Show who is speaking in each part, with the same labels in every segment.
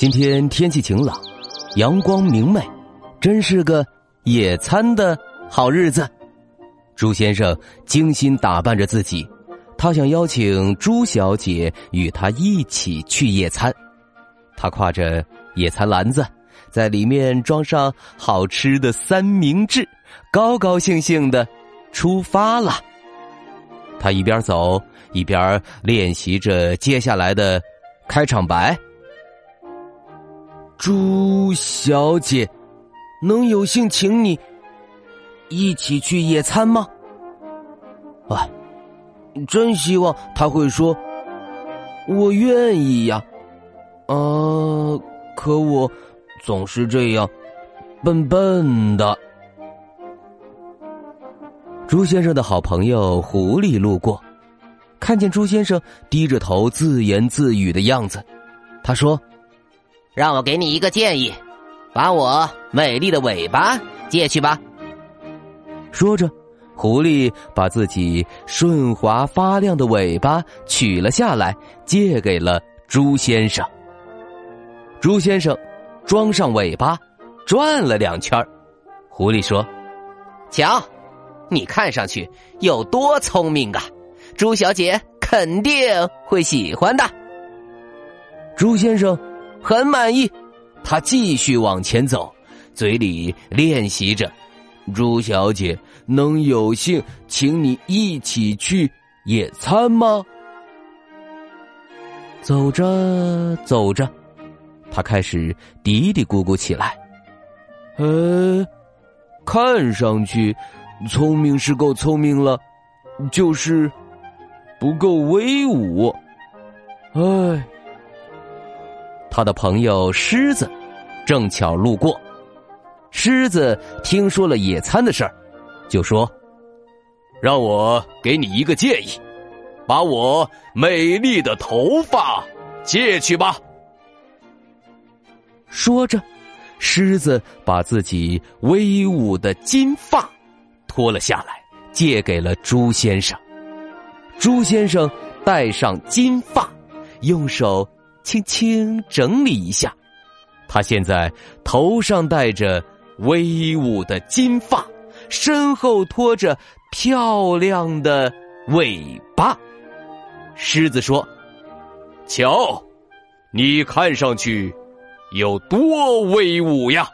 Speaker 1: 今天天气晴朗，阳光明媚，真是个野餐的好日子。朱先生精心打扮着自己，他想邀请朱小姐与他一起去野餐。他挎着野餐篮子，在里面装上好吃的三明治，高高兴兴的出发了。他一边走一边练习着接下来的开场白。朱小姐，能有幸请你一起去野餐吗？啊，真希望他会说“我愿意呀”。啊，可我总是这样笨笨的。朱先生的好朋友狐狸路过，看见朱先生低着头自言自语的样子，他说。
Speaker 2: 让我给你一个建议，把我美丽的尾巴借去吧。
Speaker 1: 说着，狐狸把自己顺滑发亮的尾巴取了下来，借给了朱先生。朱先生装上尾巴，转了两圈狐狸说：“
Speaker 2: 瞧，你看上去有多聪明啊！朱小姐肯定会喜欢的。”
Speaker 1: 朱先生。很满意，他继续往前走，嘴里练习着：“朱小姐，能有幸请你一起去野餐吗？”走着走着，他开始嘀嘀咕咕起来：“呃，看上去聪明是够聪明了，就是不够威武。”哎。他的朋友狮子正巧路过，狮子听说了野餐的事儿，就说：“让我给你一个建议，把我美丽的头发借去吧。”说着，狮子把自己威武的金发脱了下来，借给了朱先生。朱先生戴上金发，用手。轻轻整理一下，他现在头上戴着威武的金发，身后拖着漂亮的尾巴。狮子说：“瞧，你看上去有多威武呀！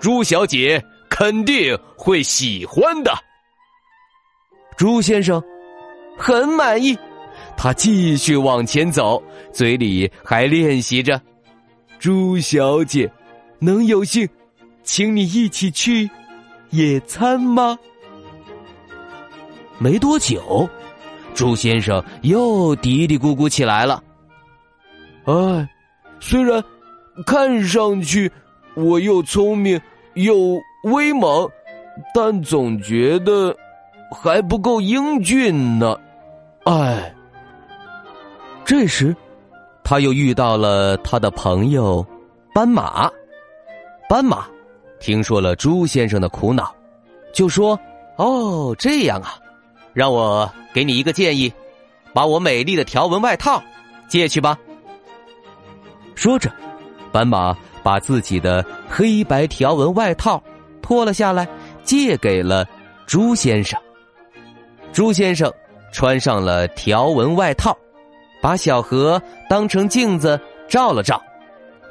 Speaker 1: 朱小姐肯定会喜欢的。”朱先生很满意。他继续往前走，嘴里还练习着：“朱小姐，能有幸请你一起去野餐吗？”没多久，朱先生又嘀嘀咕咕起来了：“哎，虽然看上去我又聪明又威猛，但总觉得还不够英俊呢。”哎。这时，他又遇到了他的朋友斑马。斑马听说了朱先生的苦恼，就说：“哦，这样啊，让我给你一个建议，把我美丽的条纹外套借去吧。”说着，斑马把自己的黑白条纹外套脱了下来，借给了朱先生。朱先生穿上了条纹外套。把小河当成镜子照了照，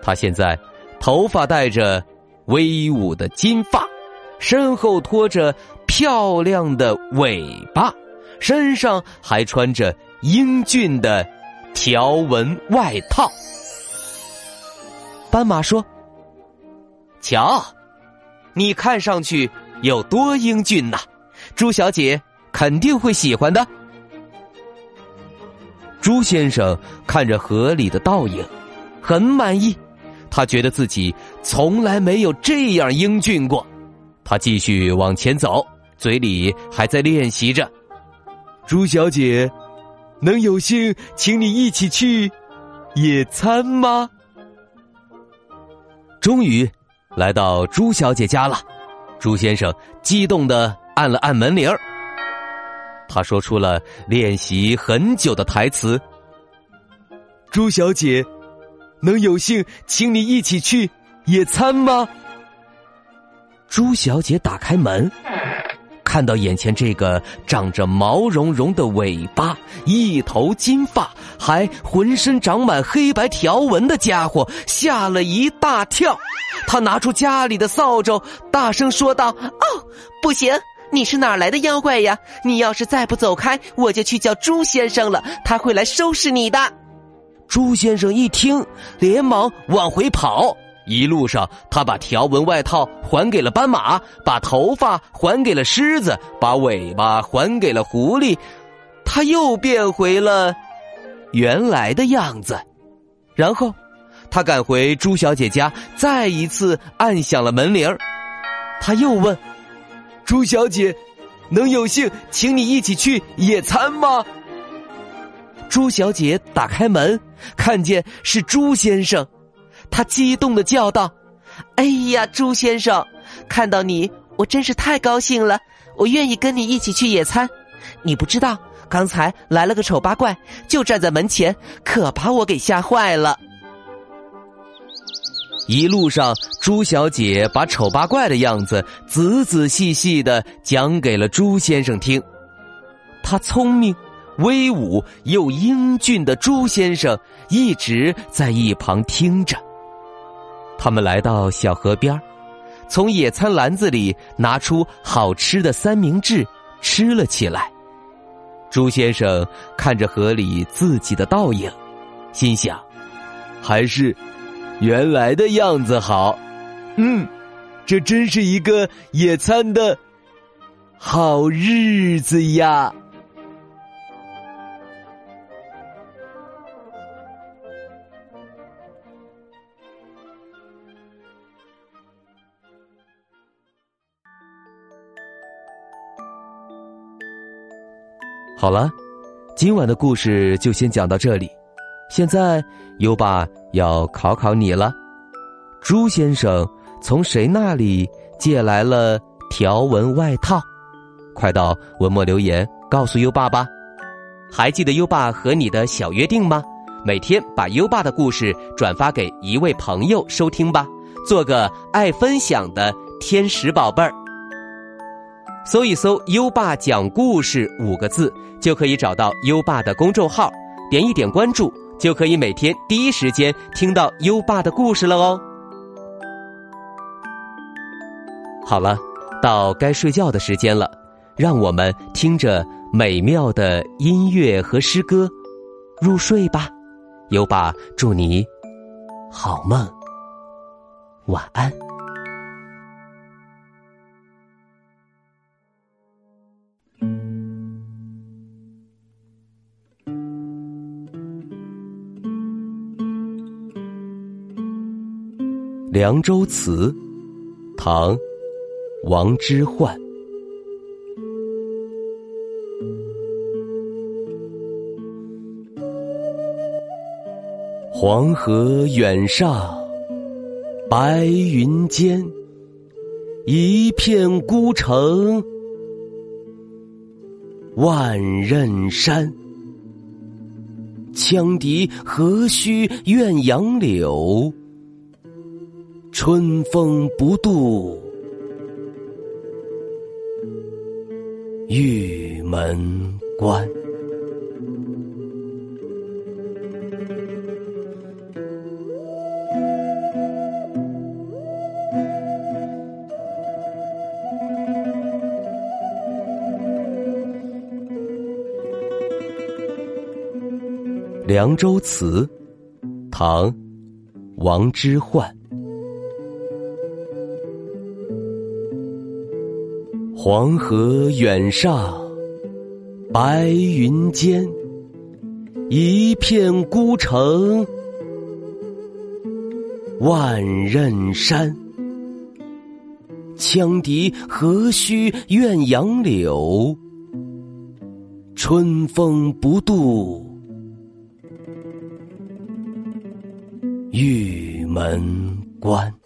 Speaker 1: 他现在头发戴着威武的金发，身后拖着漂亮的尾巴，身上还穿着英俊的条纹外套。斑马说：“瞧，
Speaker 2: 你看上去有多英俊呐！朱小姐肯定会喜欢的。
Speaker 1: 朱先生看着河里的倒影，很满意。他觉得自己从来没有这样英俊过。他继续往前走，嘴里还在练习着：“朱小姐，能有幸请你一起去野餐吗？”终于来到朱小姐家了。朱先生激动的按了按门铃。他说出了练习很久的台词：“朱小姐，能有幸请你一起去野餐吗？”朱小姐打开门，看到眼前这个长着毛茸茸的尾巴、一头金发，还浑身长满黑白条纹的家伙，吓了一大跳。他拿出家里的扫帚，大声说道：“
Speaker 2: 哦，不行！”你是哪来的妖怪呀？你要是再不走开，我就去叫朱先生了，他会来收拾你的。
Speaker 1: 朱先生一听，连忙往回跑。一路上，他把条纹外套还给了斑马，把头发还给了狮子，把尾巴还给了狐狸，他又变回了原来的样子。然后，他赶回朱小姐家，再一次按响了门铃他又问。朱小姐，能有幸请你一起去野餐吗？朱小姐打开门，看见是朱先生，她激动的叫道：“
Speaker 2: 哎呀，朱先生，看到你，我真是太高兴了！我愿意跟你一起去野餐。你不知道，刚才来了个丑八怪，就站在门前，可把我给吓坏了。”
Speaker 1: 一路上，朱小姐把丑八怪的样子仔仔细细的讲给了朱先生听。他聪明、威武又英俊的朱先生一直在一旁听着。他们来到小河边从野餐篮子里拿出好吃的三明治吃了起来。朱先生看着河里自己的倒影，心想：还是。原来的样子好，嗯，这真是一个野餐的好日子呀！好了，今晚的故事就先讲到这里。现在，优爸要考考你了。朱先生从谁那里借来了条纹外套？快到文末留言告诉优爸吧。还记得优爸和你的小约定吗？每天把优爸的故事转发给一位朋友收听吧，做个爱分享的天使宝贝儿。搜一搜“优爸讲故事”五个字，就可以找到优爸的公众号，点一点关注。就可以每天第一时间听到优爸的故事了哦。好了，到该睡觉的时间了，让我们听着美妙的音乐和诗歌入睡吧。优爸祝你好梦，晚安。《凉州词》，唐，王之涣。黄河远上白云间，一片孤城万仞山。羌笛何须怨杨柳？春风不度玉门关。《凉州词》，唐，王之涣。黄河远上，白云间，一片孤城，万仞山。羌笛何须怨杨柳？春风不度玉门关。